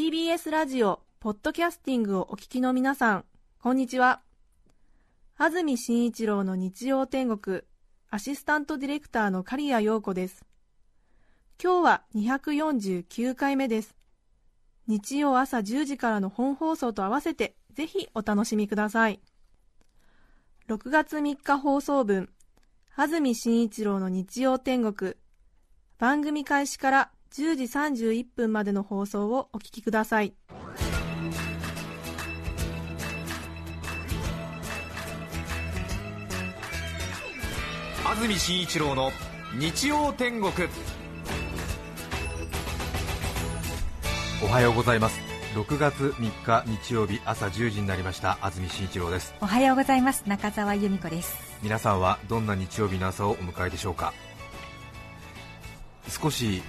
TBS ラジオ、ポッドキャスティングをお聞きの皆さん、こんにちは。安住紳一郎の日曜天国、アシスタントディレクターの刈谷陽子です。今日は249回目です。日曜朝10時からの本放送と合わせて、ぜひお楽しみください。6月3日放送分、安住紳一郎の日曜天国、番組開始から10時31分までの放送をお聞きください。安住紳一郎の日曜天国。おはようございます。6月3日日曜日朝10時になりました。安住紳一郎です。おはようございます。中澤由美子です。皆さんはどんな日曜日の朝をお迎えでしょうか？少し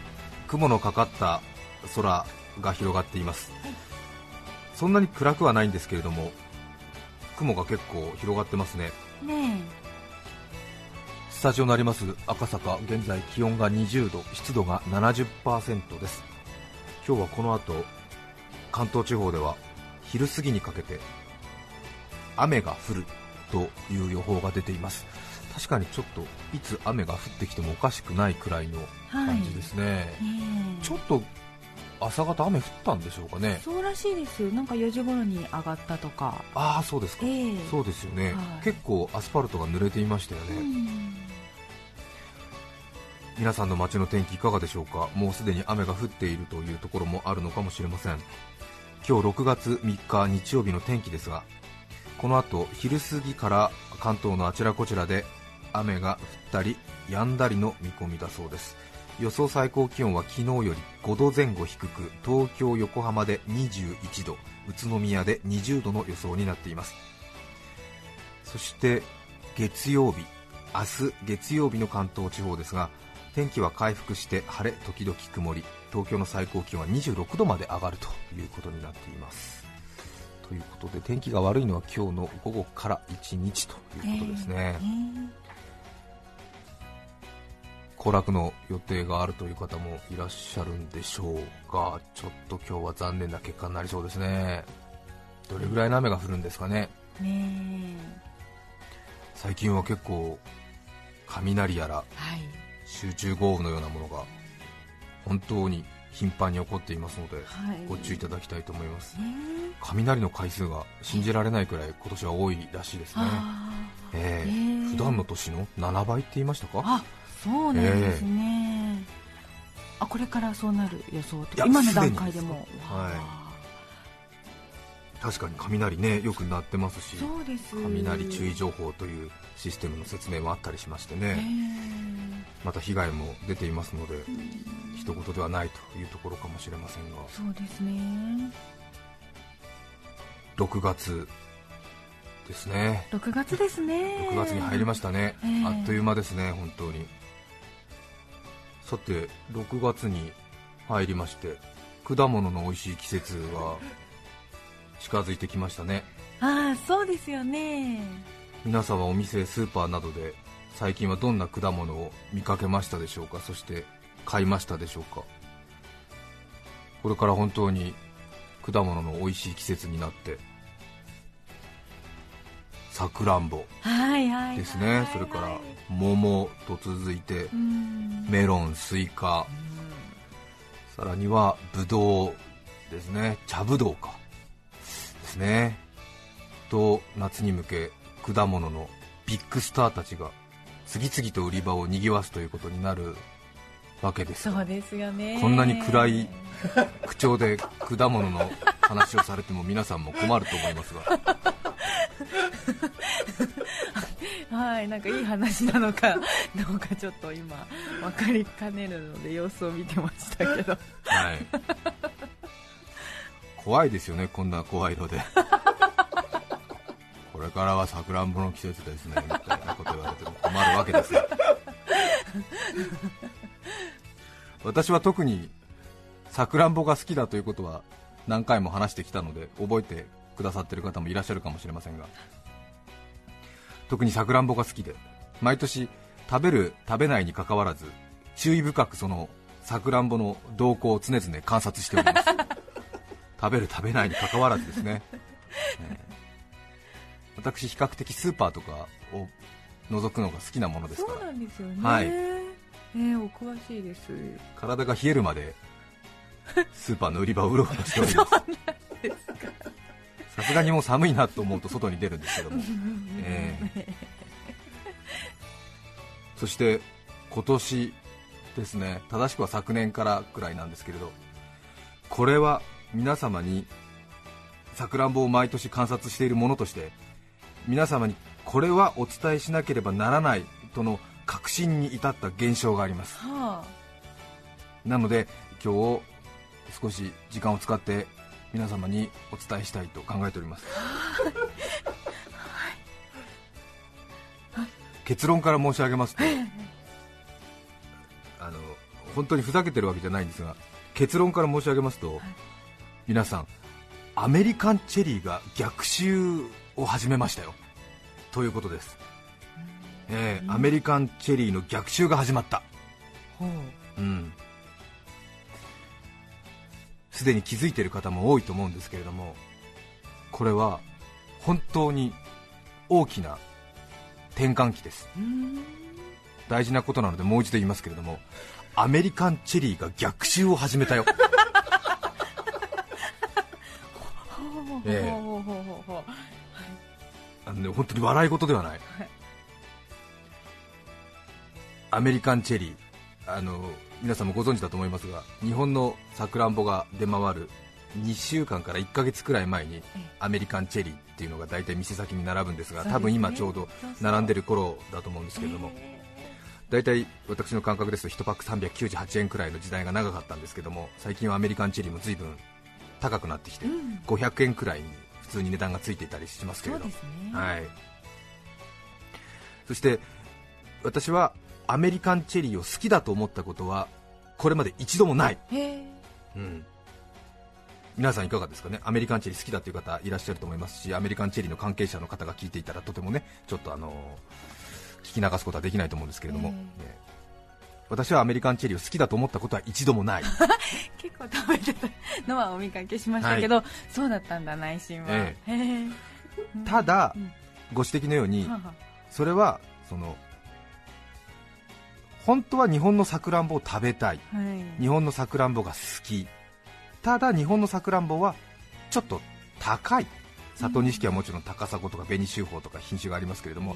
雲のかかった空が広がっています、そんなに暗くはないんですけれども雲が結構広がってますねねスタジオのあります赤坂、現在気温が20度、湿度が70%です。今日はこの後、関東地方では昼過ぎにかけて雨が降るという予報が出ています。確かにちょっといつ雨が降ってきてもおかしくないくらいの感じですね。えねえ。ちょっと朝方雨降ったんでしょうかね。そうらしいです。なんか4時頃に上がったとか。ああ、そうですか。ええ。そうですよね、はい。結構アスファルトが濡れていましたよね。うん。皆さんの街の天気いかがでしょうか。もうすでに雨が降っているというところもあるのかもしれません。今日6月3日日曜日の天気ですがこの後昼過ぎから関東のあちらこちらで雨が降ったり止んだりの見込みだそうです。予想最高気温は昨日より5度前後低く東京横浜で21度宇都宮で20度の予想になっています。そして月曜日明日月曜日の関東地方ですが天気は回復して晴れ時々曇り東京の最高気温は26度まで上がるということになっています。ということで天気が悪いのは今日の午後から1日ということですね、え行楽の予定があるという方もいらっしゃるんでしょうがちょっと今日は残念な結果になりそうですね。どれぐらいの雨が降るんですかね。え。ね最近は結構雷やらえはい。集中豪雨のようなものが本当に頻繁に起こっていますので、はい。ご注意いただきたいと思います。雷の回数が信じられないくらい今年は多いらしいですね、あー。ええ。ええ。普段の年の7倍って言いましたか？あそうなんですね、あこれからそうなる予想と。今の段階でも。はい。確かに雷ねよく鳴ってますし。そうです。雷注意情報というシステムの説明もあったりしましてえね、えまた被害も出ていますので一言ではないというところかもしれませんが。そうですね。6月ですね。6月ですね。6月に入りましたね、ええ。あっという間ですね本当にさて6月に入りまして果物の美味しい季節が近づいてきましたね。ああそうですよね。皆さんはお店スーパーなどで最近はどんな果物を見かけましたでしょうか？そして買いましたでしょうか？これから本当に果物の美味しい季節になってさくらんぼはいはいはいですね。それから桃と続いてうん。メロン、スイカ。さらにはブドウですね。茶ぶどうか。ですね。と夏に向け果物のビッグスターたちが次々と売り場を賑わすということになるわけですそうですよね。こんなに暗い口調で果物の話をされても皆さんも困ると思いますが はいなんかいい話なのか どうかちょっと今分かりかねるので様子を見てましたけど。はい。怖いですよねこんな声色で。これからはさくらんぼの季節ですねみたいなこと言われても困るわけですよ。私は特にさくらんぼが好きだということは何回も話してきたので覚えてくださってる方もいらっしゃるかもしれませんが特にさくらんぼが好きで毎年食べる食べないにかかわらず注意深くそのさくらんぼの動向を常々観察しております。食べる食べないにかかわらずですね、えー私比較的スーパーとかを覗くのが好きなものですから。そうなんですよね。はい。えー、お詳しいです。体が冷えるまでスーパーの売り場をうろうろしております さすがにもう寒いなと思うと外に出るんですけども、えーそして今年ですね正しくは昨年からくらいなんですけれどこれは皆様にさくらんぼを毎年観察しているものとして皆様にこれはお伝えしなければならないとの確信に至った現象があります。はなので今日少し時間を使って皆様にお伝えしたいと考えております。結論から申し上げますとあの本当にふざけてるわけじゃないんですが結論から申し上げますと、皆さんアメリカンチェリーが逆襲を始めましたよ。ということです、えーアメリカンチェリーの逆襲が始まった。うんすでに気づいている方も多いと思うんですけれどもこれは本当に大きな転換期です。大事なことなのでもう一度言いますけれどもアメリカンチェリーが逆襲を始めたよ。ええ。あの、ね、本当に笑い事ではない、アメリカンチェリーあの皆さんもご存知だと思いますが日本のさくらんぼが出回る2週間から1ヶ月くらい前にアメリカンチェリーっていうのが大体店先に並ぶんですが多分今ちょうど並んでる頃だと思うんですけれども大体私の感覚ですと1パック398円くらいの時代が長かったんですけども最近はアメリカンチェリーも随分高くなってきて500円くらいに普通に値段がついていたりしますけれどはい、そして私はアメリカンチェリーを好きだと思ったことはこれまで一度もない、うん、皆さんいかがですかね？アメリカンチェリー好きだという方いらっしゃると思いますしアメリカンチェリーの関係者の方が聞いていたらとてもねちょっとあの聞き流すことはできないと思うんですけれども、私はアメリカンチェリーを好きだと思ったことは一度もない。結構食べてたのはお見かけしましたけど、そうだったんだ内心は、えへえ。ただ、うん。ご指摘のようにははそれはその本当は日本のさくらんぼを食べたい。はい。日本のさくらんぼが好き。ただ日本のさくらんぼはちょっと高い。里錦はもちろん高砂とか紅秀峰とか品種がありますけれども、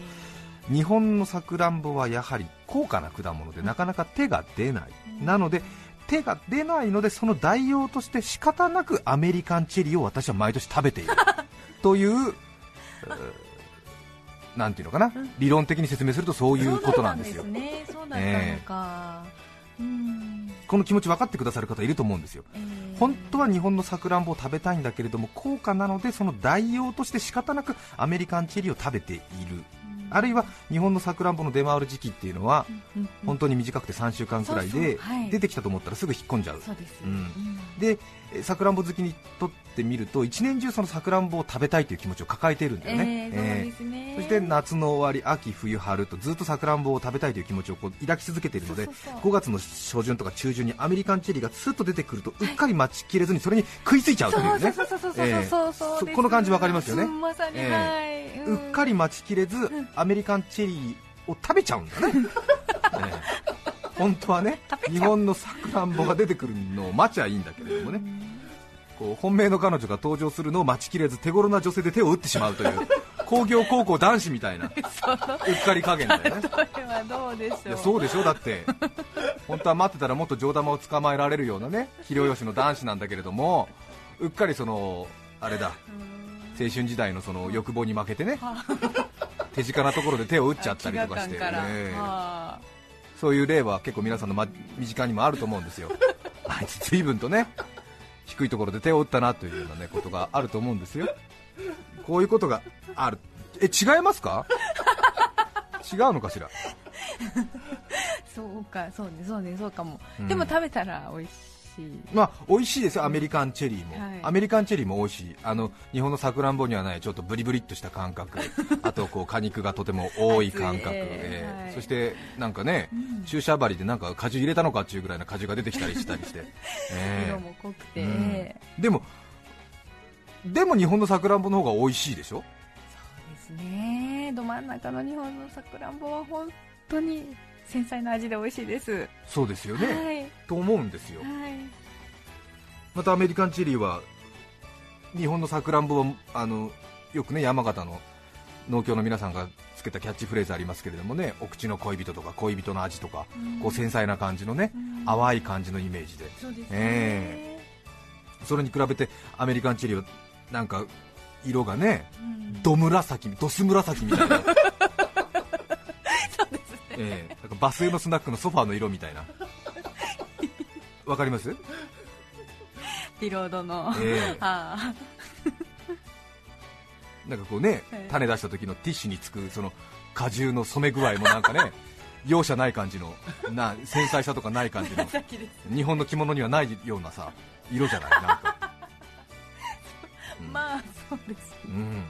日本のさくらんぼはやはり高価な果物でなかなか手が出ない、なので手が出ないのでその代用として仕方なくアメリカンチェリーを私は毎年食べている。という、なんていうのかな、理論的に説明するとそういうことなんですよ。そうだったんですね。そうだったのか、うん。この気持ち分かってくださる方いると思うんですよ。えー本当は日本のさくらんぼを食べたいんだけれども高価なのでその代用として仕方なくアメリカンチェリーを食べている、あるいは日本のさくらんぼの出回る時期っていうのはうんうん本当に短くて3週間くらいで出てきたと思ったらすぐ引っ込んじゃう。そうです、うん。でえさくらんぼ好きにとってみると一年中そのさくらんぼを食べたいという気持ちを抱えているんだよね、えーそうえーですね。そして夏の終わり、秋、冬、春とずっとさくらんぼを食べたいという気持ちをこう抱き続けているのでそうそうそう。5月の初旬とか中旬にアメリカンチェリーがスッと出てくるとうっかり待ちきれずにそれに食いついちゃうというね。そうそうそうそうえーそうそう。そうですこの感じわかりますよね。うんまさに、えはい、うっかり待ちきれずアメリカンチェリーを食べちゃうんだね、ええ本当はね日本のさくらんぼが出てくるのを待ちゃいいんだけれどもね。こう本命の彼女が登場するのを待ちきれず手頃な女性で手を打ってしまうという工業高校男子みたいな う。っかり加減だよね。そうでしょう。いやそうでしょ？だって本当は待ってたらもっと上玉を捕まえられるようなね肥料よしの男子なんだけれどもうっかりそのあれだ青春時代のその欲望に負けてね手近なところで手を打っちゃったりとかして、飢餓感からええはそういう例は結構皆さんの、ま、身近にもあると思うんですよ、あいつ随分とね低いところで手を打ったなというような、ね、ことがあると思うんですよ、こういうことがある、え違いますか？違うのかしら、あ そうかそうねそうねそうかも、うん。でも食べたら美味しいまあ美味しいですよ、アメリカンチェリーも、はい。アメリカンチェリーも美味しい、あの日本のさくらんぼにはないちょっとブリブリっとした感覚、あとこう果肉がとても多い感覚、えーはい。そしてなんかね、うん。注射針でなんか果汁入れたのかっていうぐらいの果汁が出てきたりしたりして、えー色も濃くて、うん。でも、でも日本のさくらんぼの方が美味しいでしょ、そうですね。ど真ん中の日本のさくらんぼは本当に繊細な味で美味しいです、そうですよね、はい。と思うんですよ、はい。またアメリカンチェリーは日本のさくらんぼはあのよくね山形の農協の皆さんがつけたキャッチフレーズありますけれどもねお口の恋人とか恋人の味とか、こう繊細な感じのね、淡い感じのイメージで。そね、えそれに比べてアメリカンチェリーはなんか色がねうん。ど紫どす紫みたいな、ええ。なんかバスへのスナックのソファーの色みたいな。わかります？ピロードの、ええ。あなんかこうねええ。種出した時のティッシュにつくその果汁の染め具合もなんかね 容赦ない感じのな繊細さとかない感じの 日本の着物にはないようなさ色じゃない？なんか、う んまあそうです。うん、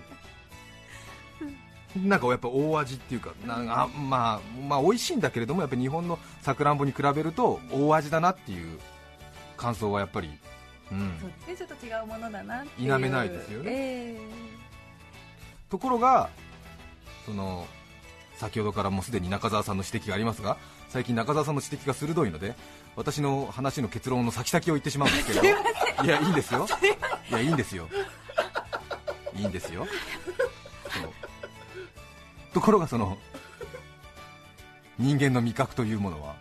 なんかやっぱ大味っていうかなんかあまあまあ美味しいんだけれどもやっぱり日本のさくらんぼに比べると大味だなっていう感想はやっぱり、うん。そうですね。ちょっと違うものだな否めないですよね。えところがその先ほどからもうすでに中澤さんの指摘がありますが最近中澤さんの指摘が鋭いので私の話の結論の先々を言ってしまうんですけど。いやいいんですよ。いやいいんですよ。いいんですよところがその人間の味覚というものは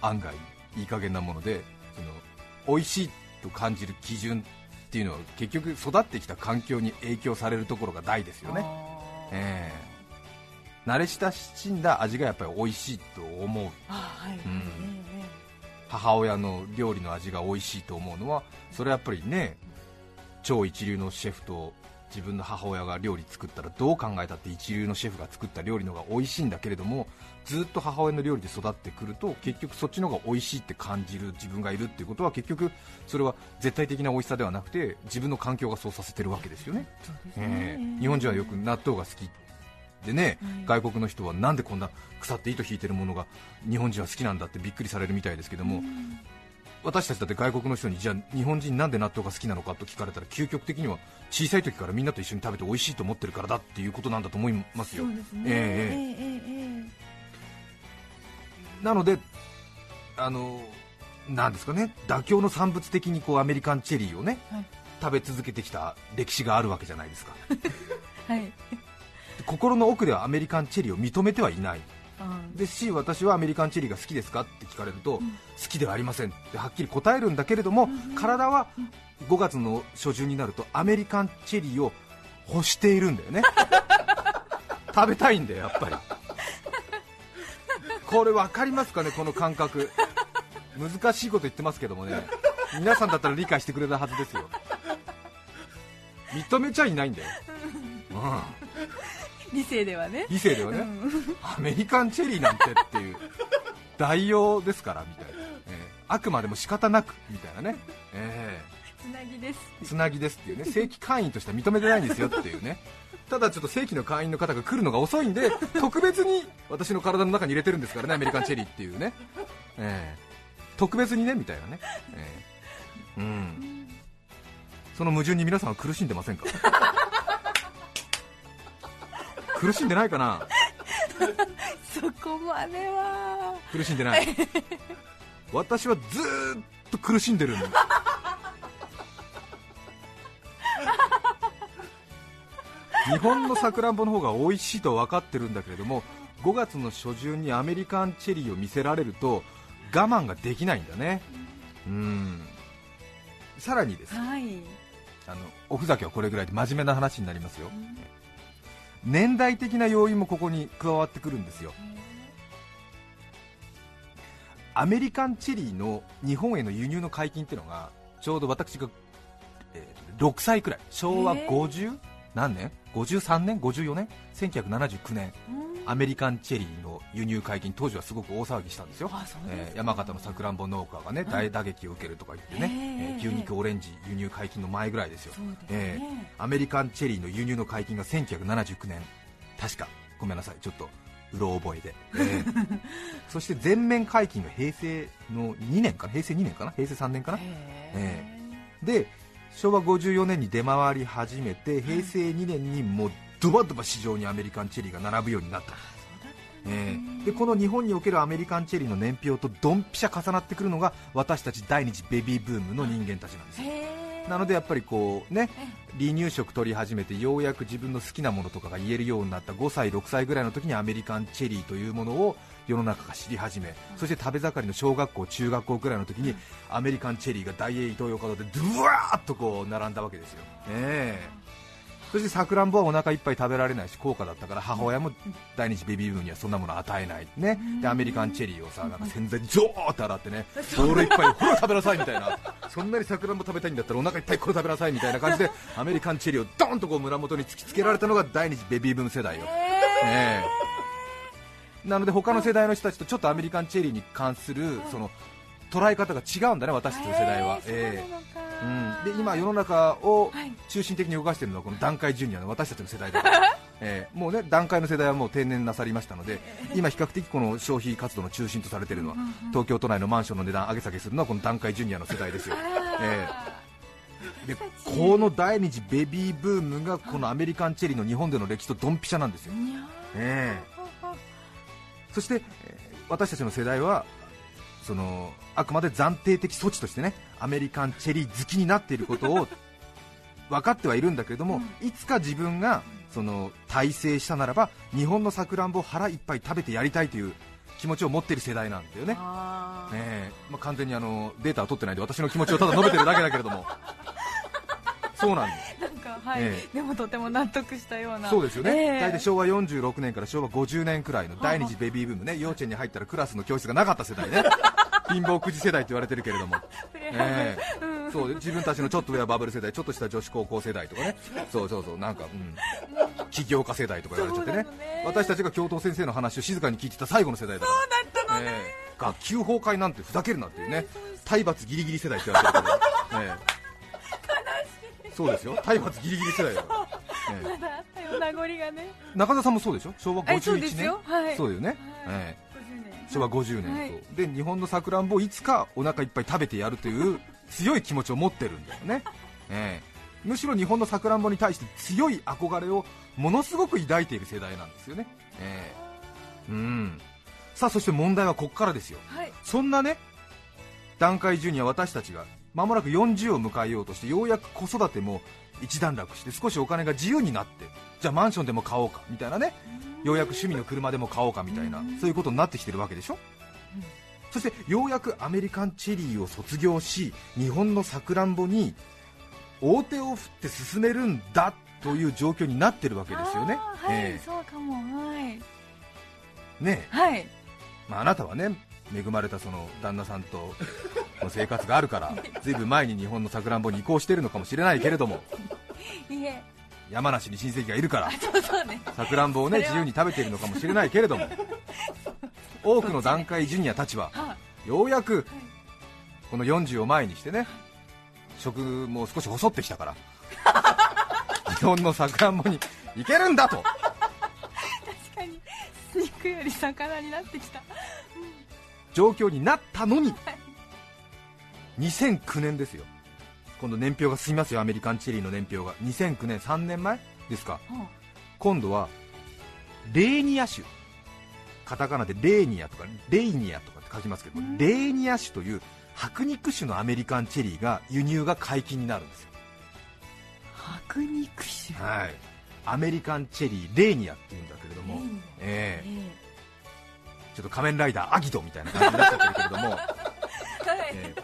案外いい加減なものでその美味しいと感じる基準っていうのは結局育ってきた環境に影響されるところが大ですよね、ええ。慣れ親しんだ味がやっぱり美味しいと思う。はい、うん。え。母親の料理の味が美味しいと思うのはそれはやっぱりね超一流のシェフと自分の母親が料理作ったらどう考えたって一流のシェフが作った料理の方が美味しいんだけれどもずっと母親の料理で育ってくると結局そっちの方が美味しいって感じる自分がいるっていうことは結局それは絶対的な美味しさではなくて自分の環境がそうさせてるわけですよね。ね。え日本人はよく納豆が好きでね、はい外国の人はなんでこんな腐って糸引いてるものが日本人は好きなんだってびっくりされるみたいですけども、私たちだって外国の人にじゃあ日本人なんで納豆が好きなのかと聞かれたら究極的には小さい時からみんなと一緒に食べて美味しいと思ってるからだっていうことなんだと思いますよ。なのであのなんですかね妥協の産物的にこうアメリカンチェリーをね、はい、食べ続けてきた歴史があるわけじゃないですか、はい、心の奥ではアメリカンチェリーを認めてはいない、ですし私はアメリカンチェリーが好きですかって聞かれると、好きではありませんってはっきり答えるんだけれども、体は5月の初旬になるとアメリカンチェリーを欲しているんだよね。食べたいんだよやっぱり。これ分かりますかねこの感覚。難しいこと言ってますけどもね。皆さんだったら理解してくれたはずですよ。認めちゃいないんだよ、うん理性ではね。理性ではね、アメリカンチェリーなんてっていう。代用ですからみたいな、ええ。あくまでも仕方なくみたいなね、えつなぎです。えつなぎですっていうね。正規会員としては認めてないんですよっていうね。ただちょっと正規の会員の方が来るのが遅いんで特別に私の体の中に入れてるんですからねアメリカンチェリーっていうね、ええ。特別にねみたいなね、ええ。うん。その矛盾に皆さんは苦しんでませんか？苦しんでないかな？そこまでは。苦しんでない。私はずーっと苦しんでるんだ日本のさくらんぼの方が美味しいと分かってるんだけれども5月の初旬にアメリカンチェリーを見せられると我慢ができないんだね。うん。さらにです。はい。あのおふざけはこれぐらいで真面目な話になりますよ、年代的な要因もここに加わってくるんですよ。アメリカンチェリーの日本への輸入の解禁っていうのがちょうど私が、えー6歳くらい昭和50、何年 ?53 年 ?54 年 ?1979 年。アメリカンチェリーの輸入解禁当時はすごく大騒ぎしたんですよ。あえー山形のさくらんぼ農家がね大打撃を受けるとか言ってね、えー牛肉オレンジ輸入解禁の前ぐらいですよ。ですね。えーアメリカンチェリーの輸入の解禁が1979年。確か。ごめんなさい。ちょっとうろ覚えで、えー。そして全面解禁が平成の2年かな？平成2年かな？平成3年かな？へで昭和54年に出回り始めて平成2年にもうドバドバ市場にアメリカンチェリーが並ぶようになった。えーでこの日本におけるアメリカンチェリーの年表とドンピシャ重なってくるのが私たち第二次ベビーブームの人間たちなんですよ。なのでやっぱりこうね離乳食取り始めてようやく自分の好きなものとかが言えるようになった5歳6歳ぐらいの時にアメリカンチェリーというものを世の中が知り始めそして食べ盛りの小学校中学校ぐらいの時にアメリカンチェリーが大英イトーヨーカドーでドワーッとこう並んだわけですよ、ええ。そしてさくらんぼはお腹いっぱい食べられないし高価だったから母親も第二次ベビーブームにはそんなもの与えない、ね、でアメリカンチェリーをさなんか洗剤でジョーって洗ってねボールいっぱいほら食べなさいみたいな。そんなにさくらんぼ食べたいんだったらお腹いっぱいこれ食べなさいみたいな感じで アメリカンチェリーをドーンとこう胸元に突きつけられたのが第二次ベビーブーム世代よ、ええなので他の世代の人たちとちょっとアメリカンチェリーに関するその捉え方が違うんだね私たちの世代は、ええ。うん、で今世の中を中心的に動かしているのはこの段階ジュニアの私たちの世代だから、えーもうね段階の世代はもう定年なさりましたので今比較的この消費活動の中心とされているのは東京都内のマンションの値段上げ下げするのはこの段階ジュニアの世代ですよ、えーでこの第二次ベビーブームがこのアメリカンチェリーの日本での歴史とドンピシャなんですよ、ええそして、えー私たちの世代はそのあくまで暫定的措置としてねアメリカンチェリー好きになっていることを 分かってはいるんだけれども、いつか自分がその大成したならば日本のさくらんぼを腹いっぱい食べてやりたいという気持ちを持っている世代なんだよね。ねえ。まあ、完全にあのデータは取ってないんで私の気持ちをただ述べてるだけだけれども。そうなんですはい、ええ。でもとても納得したような。そうですよね、ええ。大体昭和46年から昭和50年くらいの第二次ベビーブームね、幼稚園に入ったらクラスの教室がなかった世代ね、貧乏くじ世代と言われてるけれども、ええ。そう自分たちのちょっと上はバブル世代、ちょっとした女子高校世代とかね、そうそうそう、なんか、うん、起業家世代とか言われちゃってね。ね。私たちが教頭先生の話を静かに聞いてた最後の世代だから、ええ。学級崩壊なんてふざけるなっていうね、体罰ギリギリ世代って言われてるから、ええそうですよ、体罰ギリギリ世代だから。ええまだ名残がね。中田さんもそうでしょ？昭和51年？えそうですよ。はい。そうだよね、はい。え50年。え昭和50年、で日本のさくらんぼをいつかお腹いっぱい食べてやるという強い気持ちを持ってるんだよね、ええ。むしろ日本のさくらんぼに対して強い憧れをものすごく抱いている世代なんですよね、ええ。うん。さあそして問題はここからですよ。はい。そんなね段階ジュニア私たちが間もなく40を迎えようとしてようやく子育ても一段落して少しお金が自由になってじゃあマンションでも買おうかみたいなね。ようやく趣味の車でも買おうかみたいなそういうことになってきてるわけでしょ？そしてようやくアメリカンチェリーを卒業し日本のさくらんぼに大手を振って進めるんだという状況になってるわけですよね。はい、えそうかもはい。えねえ。はい。まあ、あなたはね恵まれたその旦那さんと の生活があるからずいぶん前に日本のさくらんぼに移行しているのかもしれないけれども いえ。山梨に親戚がいるから そうそうね。さくらんぼをね自由に食べているのかもしれないけれども多くの段階ジュニアたちははようやくこの40を前にしてね食も少し細ってきたから日本のさくらんぼに行けるんだと。確かに肉より魚になってきた状況になったのに。2009年ですよ。今度年表が進みますよ。アメリカンチェリーの年表が。2009年3年前ですか。今度はレーニア種。カタカナでレーニアとかレイニアとかって書きますけどレーニア種という白肉種のアメリカンチェリーが輸入が解禁になるんですよ。白肉種。はい。アメリカンチェリーレーニアっていうんだけれども。レーえ。ええちょっと仮面ライダーアギトみたいな感じになっちゃってるけれども、えはい。ええ。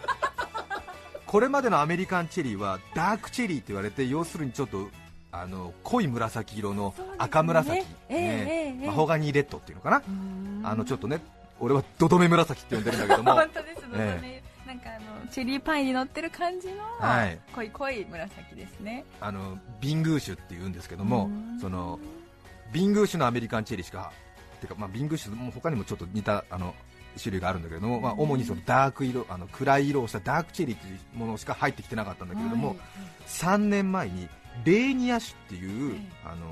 これまでのアメリカンチェリーはダークチェリーって言われて要するにちょっとあの濃い紫色の赤紫、ええ。ええええマホガニーレッドっていうのかな、あのちょっとね俺はドドメ紫って呼んでるんだけども。本当ですね、なんかあのチェリーパイに乗ってる感じの、はい。濃い濃い紫ですね。あのビングー種っていうんですけどもうん。そのビングー種のアメリカンチェリーしかてか、まあ、ビングー種も他にもちょっと似たあの種類があるんだけれども、まあ、主にそのダーク色あの暗い色をしたダークチェリーというものしか入ってきてなかったんだけれども、はい3年前にレーニア種っていう、ええ。あの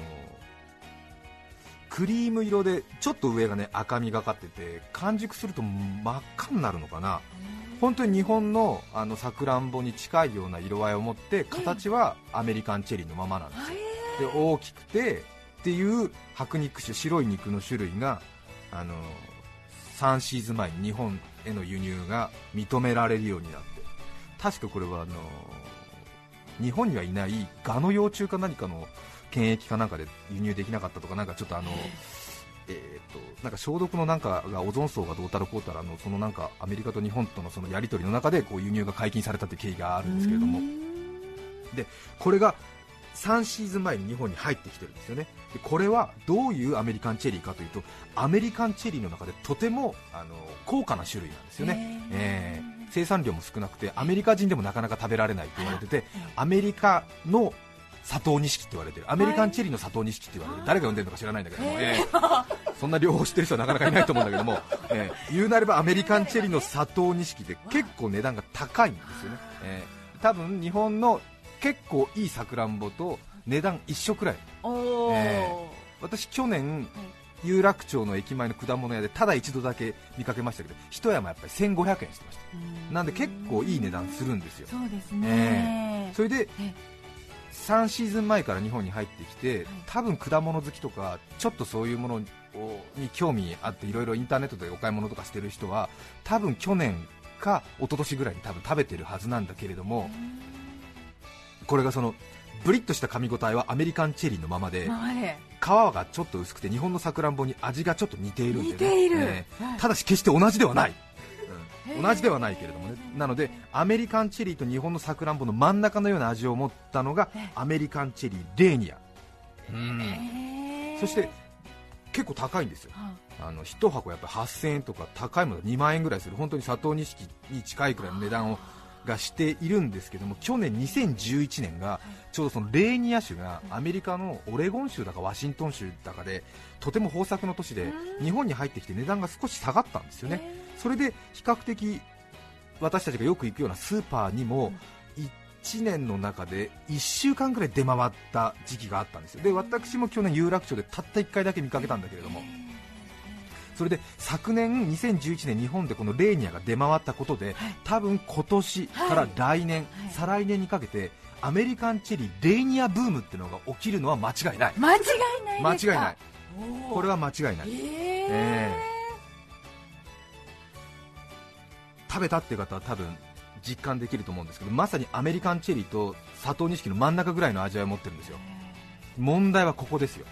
クリーム色でちょっと上がね赤みがかってて完熟すると真っ赤になるのかな。本当に日本のあのさくらんぼに近いような色合いを持って形はアメリカンチェリーのままなんですよ。で大きくてっていう白肉種白い肉の種類があの3シーズン前に日本への輸入が認められるようになって。確かこれはあの日本にはいないガの幼虫か何かの検疫かなんかで輸入できなかったとかなんかちょっとあのえー、となんか消毒のなんかがオゾン層がどうたらこうたらのそのなんかアメリカと日本とのそのやり取りの中でこう輸入が解禁されたっていう経緯があるんですけれども。これが3シーズン前に日本に入ってきてるんですよね。でこれはどういうアメリカンチェリーかというとアメリカンチェリーの中でとてもあの高価な種類なんですよね、えー生産量も少なくてアメリカ人でもなかなか食べられないと言われててアメリカの佐藤錦って言われてる。アメリカンチェリーの佐藤錦って言われる。誰が呼んでるのか知らないんだけども、えー。そんな両方知ってる人はなかなかいないと思うんだけども、えー言うなればアメリカンチェリーの佐藤錦で結構値段が高いんですよね、えー多分日本の結構いいさくらんぼと値段一緒くらい。え私去年有楽町の駅前の果物屋でただ一度だけ見かけましたけど一山やっぱり1500円してました。なんで結構いい値段するんですよ。そうですね、それでえ3シーズン前から日本に入ってきて多分果物好きとかちょっとそういうものをに興味あっていろいろインターネットでお買い物とかしてる人は多分去年か一昨年ぐらいに多分食べてるはずなんだけれどもこれがそのブリッとした噛み応えはアメリカンチェリーのままで皮がちょっと薄くて日本のさくらんぼに味がちょっと似ているんで、ね、似ている。ええ。はい。ただし決して同じではない、うん。同じではないけれどもね。なのでアメリカンチェリーと日本のさくらんぼの真ん中のような味を持ったのがええ。アメリカンチェリーレーニア、うん。そして結構高いんですよ。はあの1箱やっぱり8000円とか高いもの2万円ぐらいする。本当に佐藤錦に近いくらいの値段をがしているんですけども去年2011年がちょうどそのレーニア州がアメリカのオレゴン州だかワシントン州だかでとても豊作の年で日本に入ってきて値段が少し下がったんですよね。それで比較的私たちがよく行くようなスーパーにも1年の中で1週間ぐらい出回った時期があったんですよ。で私も去年有楽町でたった1回だけ見かけたんだけれどもそれで昨年2011年日本でこのレーニアが出回ったことで多分今年から来年、はい。再来年にかけてアメリカンチェリーレーニアブームっていうのが起きるのは間違いない。間違いない間ですか？違いない。これは間違いない。えー。え食べたっていう方は多分実感できると思うんですけどまさにアメリカンチェリーと佐藤錦の真ん中ぐらいの味わいを持ってるんですよ。問題はここですよ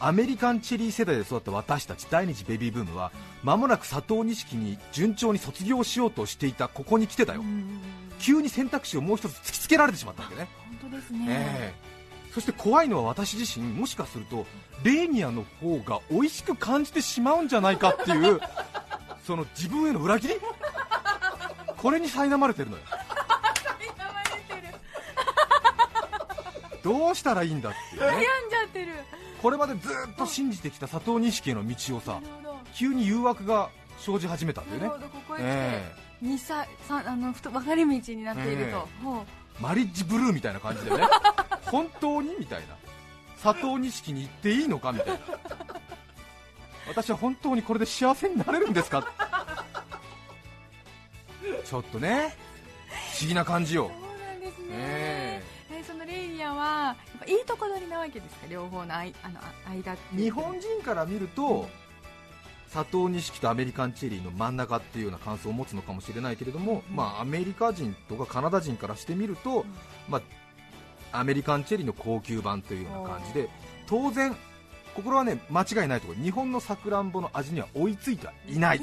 アメリカンチェリー世代で育った私たち第二次ベビーブームは間もなく佐藤錦に順調に卒業しようとしていたここに来てたよ。うん急に選択肢をもう一つ突きつけられてしまったわけね。本当ですね、ええ。そして怖いのは私自身もしかするとレーニアの方が美味しく感じてしまうんじゃないかっていう その自分への裏切り？これに苛まれてるのよ。どうしたらいいんだっていう悩んねじゃってるこれまでずっと信じてきた佐藤錦への道をさ急に誘惑が生じ始めたんだよね。歳三あのふと分かれ道になっていると、えほう。マリッジブルーみたいな感じでね。本当にみたいな。佐藤錦に行っていいのかみたいな。私は本当にこれで幸せになれるんですか？ちょっとね不思議な感じよ、そうなんですね、ええいいとこ取りなわけですか？両方のあいあのあ間っ日本人から見ると佐藤錦とアメリカンチェリーの真ん中っていうような感想を持つのかもしれないけれども、うん。まあ、アメリカ人とかカナダ人からしてみると、まあ、アメリカンチェリーの高級版というような感じで当然ここはね間違いないところ。日本のさくらんぼの味には追いついてはいない。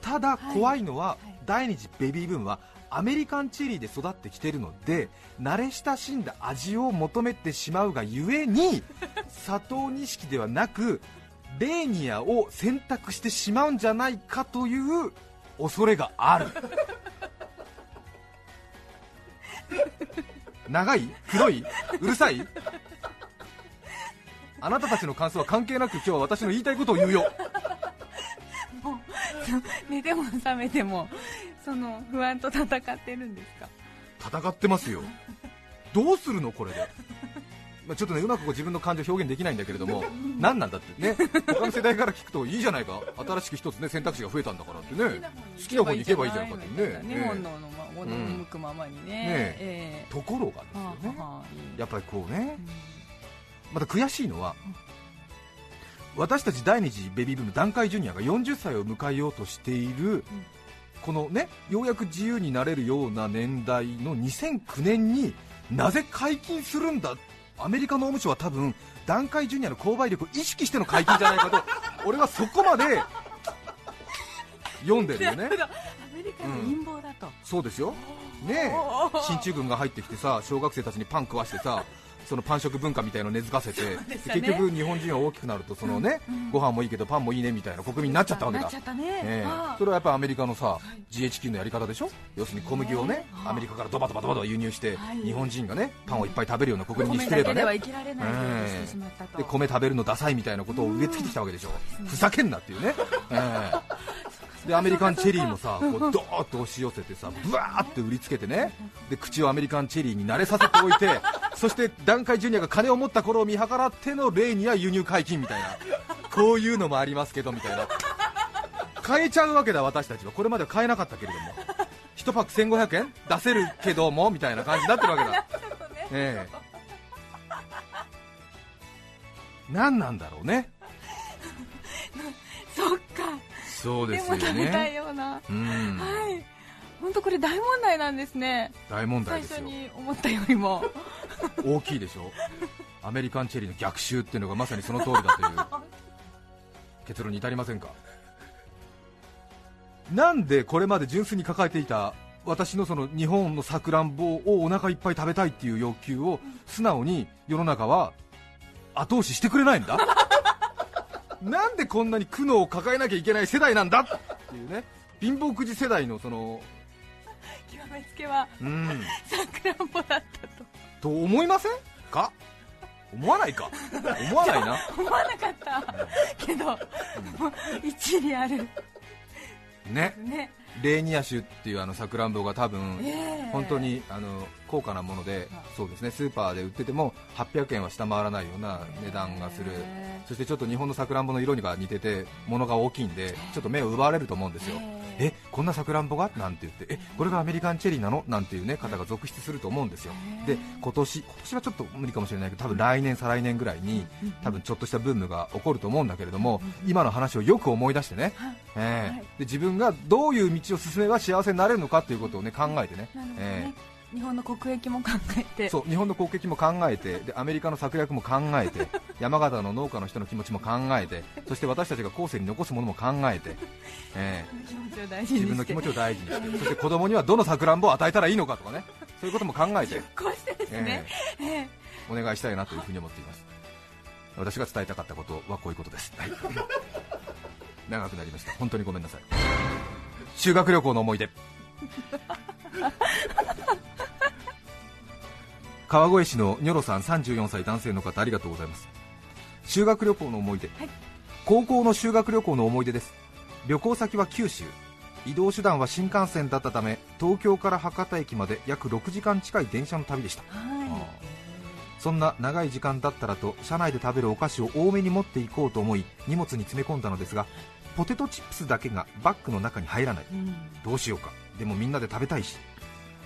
ただはい。怖いのは、はい。第二次ベビーブームはアメリカンチェリーで育ってきてるので慣れ親しんだ味を求めてしまうがゆえに佐藤錦ではなくレーニアを選択してしまうんじゃないかという恐れがある。長い？黒い？うるさい？あなたたちの感想は関係なく今日は私の言いたいことを言うよ 寝ても覚めてもその不安と戦ってるんですか？戦ってますよ。どうするのこれで？まあちょっとねうまくこう自分の感情表現できないんだけれども 何なんだってね。他の世代から聞くといいじゃないか。新しく一つね選択肢が増えたんだからってね。好きな方に行けばいいじゃないかってね。ねえ。え本能の向くままにね。ねえ。えところがですえよね。やっぱりこうね。うんまた悔しいのは私たち第二次ベビーブーム団塊ジュニアが40歳を迎えようとしているこのねようやく自由になれるような年代の2009年になぜ解禁するんだ？アメリカ農務省は多分団塊ジュニアの購買力を意識しての解禁じゃないかと 俺はそこまで読んでるよね。アメリカの陰謀だと、そうですよ。ねえ。進駐軍が入ってきてさ小学生たちにパン食わしてさそのパン食文化みたいのを根付かせて、ね。結局日本人は大きくなるとそのね、ご飯もいいけどパンもいいねみたいな国民になっちゃったわけだ。それはやっぱアメリカのさ GHQ のやり方でしょ？要するに小麦をねアメリカからドバドバドバドバ輸入してはい日本人がねパンをいっぱい食べるような国民に米してればねで米食べるのダサいみたいなことを植え付けてきたわけでしょふざけんなっていうね、ええでアメリカンチェリーもさこうドーッと押し寄せてさブワーって売りつけてねで口をアメリカンチェリーに慣れさせておいてそして団塊ジュニアが金を持った頃を見計らってのレーニア輸入解禁みたいな。こういうのもありますけどみたいな。買えちゃうわけだ私たちは。これまでは買えなかったけれども。1パック1500円？出せるけどもみたいな感じになってるわけだ。ええ。何なんだろうね。そっか。そうでよですも食べたいねような、うん。はい本当これ大問題なんですね。大問最初題ですよ。に思ったよりも。大きいでしょ。アメリカンチェリーの逆襲っていうのがまさにその通りだという。結論に至りませんか？なんでこれまで純粋に抱えていた私のその日本のさくらんぼをお腹いっぱい食べたいっていう欲求を素直に世の中は後押ししてくれないんだ？なんでこんなに苦悩を抱えなきゃいけない世代なんだ？っていうね。貧乏くじ世代のその極めつけはうん。さくらんぼだったと。と思いませんか？思わないか？思わないな。思わなかったけど、もう一理ある。ね。ねレーニア種っていうあのさくらんぼが多分ええ本当にあの高価なものではい。そうですね。スーパーで売ってても800円は下回らないような値段がする。へそしてちょっと日本のさくらんぼの色が似てて物が大きいんでちょっと目を奪われると思うんですよ。へえこんなさくらんぼが？なんて言って。えこれがアメリカンチェリーなの？なんていうね方が続出すると思うんですよ。で今年今年はちょっと無理かもしれないけど多分来年再来年ぐらいに多分ちょっとしたブームが起こると思うんだけれども今の話をよく思い出してね。はい。えで自分がどういう道を進めば幸せになれるのかということを、ね、考えてね。なるほどえね、日本の国益も考えて。そう日本の国益も考えてでアメリカの策略も考えて 山形の農家の人の気持ちも考えてそして私たちが後世に残すものも考えて、ええ。気持ちを大事にして。自分の気持ちを大事にしてそして子供にはどのさくらんぼを与えたらいいのかとかね。そういうことも考えて、お願いしたいなというふうに思っています。私が伝えたかったことはこういうことです、はい。長くなりました。本当にごめんなさい修学旅行の思い出。川越市のニョロさん34歳男性の方ありがとうございます。修学旅行の思い出、はい。高校の修学旅行の思い出です。旅行先は九州。移動手段は新幹線だったため東京から博多駅まで約6時間近い電車の旅でした。はそんな長い時間だったらと車内で食べるお菓子を多めに持っていこうと思い荷物に詰め込んだのですがポテトチップスだけがバッグの中に入らない。い、うん。どうしようか。でもみんなで食べたいし。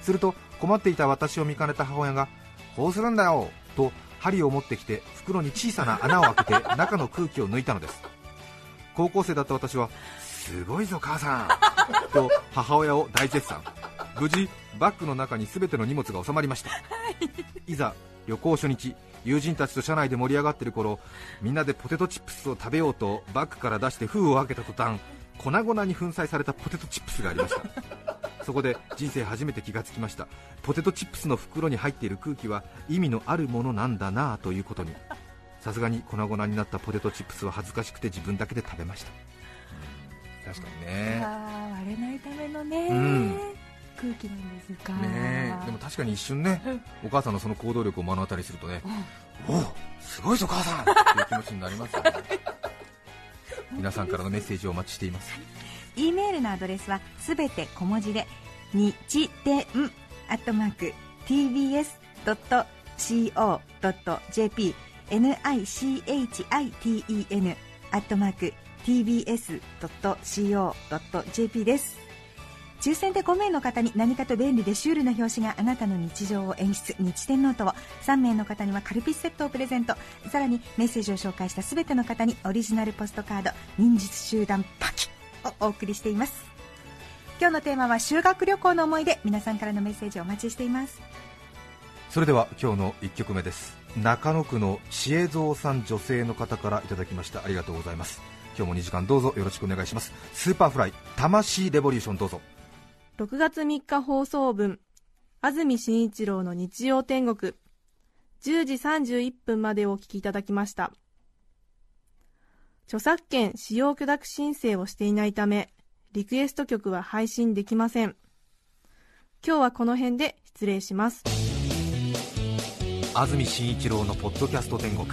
すると困っていた私を見かねた母親がこうするんだよと針を持ってきて袋に小さな穴を開けて 中の空気を抜いたのです。高校生だった私はすごいぞ母さんと母親を大絶賛。無事バッグの中に全ての荷物が収まりました。いざ旅行初日友人たちと車内で盛り上がってる頃みんなでポテトチップスを食べようとバッグから出して封を開けた途端粉々に粉砕されたポテトチップスがありました。そこで人生初めて気がつきました。ポテトチップスの袋に入っている空気は意味のあるものなんだなぁということに。さすがに粉々になったポテトチップスは恥ずかしくて自分だけで食べました。確かにね。割れないためのね、うん空気なんですかねえ。でも確かに一瞬ねお母さんのその行動力を目の当たりにするとね、おおすごいぞ母さん！っていう気持ちになりますよね。皆さんからのメッセージをお待ちしています。E メールのアドレスはすべて小文字で日天アットマーク tbs.co.jp nichiten アットマーク tbs.co.jp です抽選で5名の方に何かと便利でシュールな表紙があなたの日常を演出日天ノートを3名の方にはカルピスセットをプレゼント。さらにメッセージを紹介した全ての方にオリジナルポストカード忍術集団パキをお送りしています。今日のテーマは修学旅行の思い出皆さんからのメッセージをお待ちしています。それでは今日の1曲目です。中野区の知恵蔵さん女性の方からいただきました。ありがとうございます。今日も2時間どうぞよろしくお願いします。 Superfly 魂レボリューションどうぞ。6月3日放送分安住紳一郎の日曜天国。10時31分までお聞きいただきました。著作権使用許諾申請をしていないためリクエスト曲は配信できません。今日はこの辺で失礼します。安住紳一郎のポッドキャスト天国。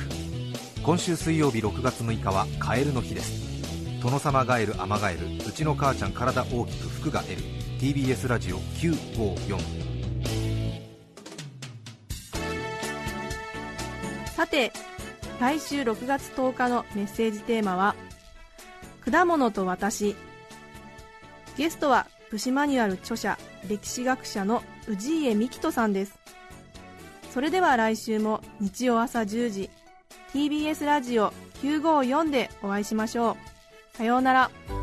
今週水曜日6月6日はカエルの日です。殿様ガエルアマガエルうちの母ちゃん体大きく服が L TBS ラジオ954さて来週6月10日のメッセージテーマは「果物と私」ゲストは武士マニュアル著者歴史学者の氏家幹人さんです。それでは来週も日曜朝10時 TBS ラジオ954でお会いしましょう。さようなら。